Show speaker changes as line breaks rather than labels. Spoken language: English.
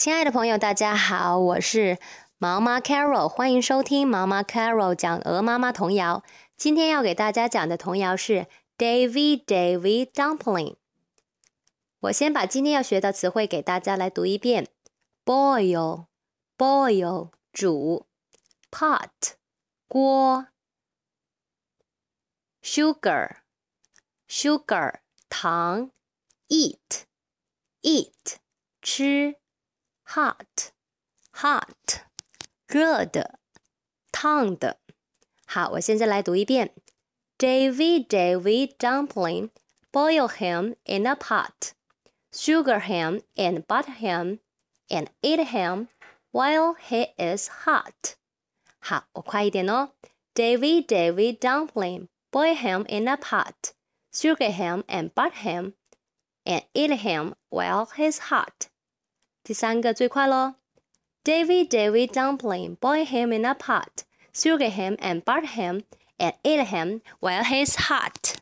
亲爱的朋友，大家好，我是毛妈 Carol，欢迎收听毛妈 Carol 讲鹅妈妈童谣。今天要给大家讲的童谣是 Davy Davy Dumpling。我先把今天要学的词汇给大家来读一遍：boil boil 煮，pot 锅，sugar sugar 糖，eat eat 吃。hot hot 热的烫的。好，我现在来读一遍。Davy Davy dumpling, boil him in a pot, sugar him and butter him, and eat him while he is hot. 好，我快一点哦。Davy Davy dumpling, boil him in a pot, sugar him and butter him, and eat him while he's hot. 第三个最快喽，Davy Davy dumpling, boil him in a pot, sugar him and butter him, and eat him while he's hot.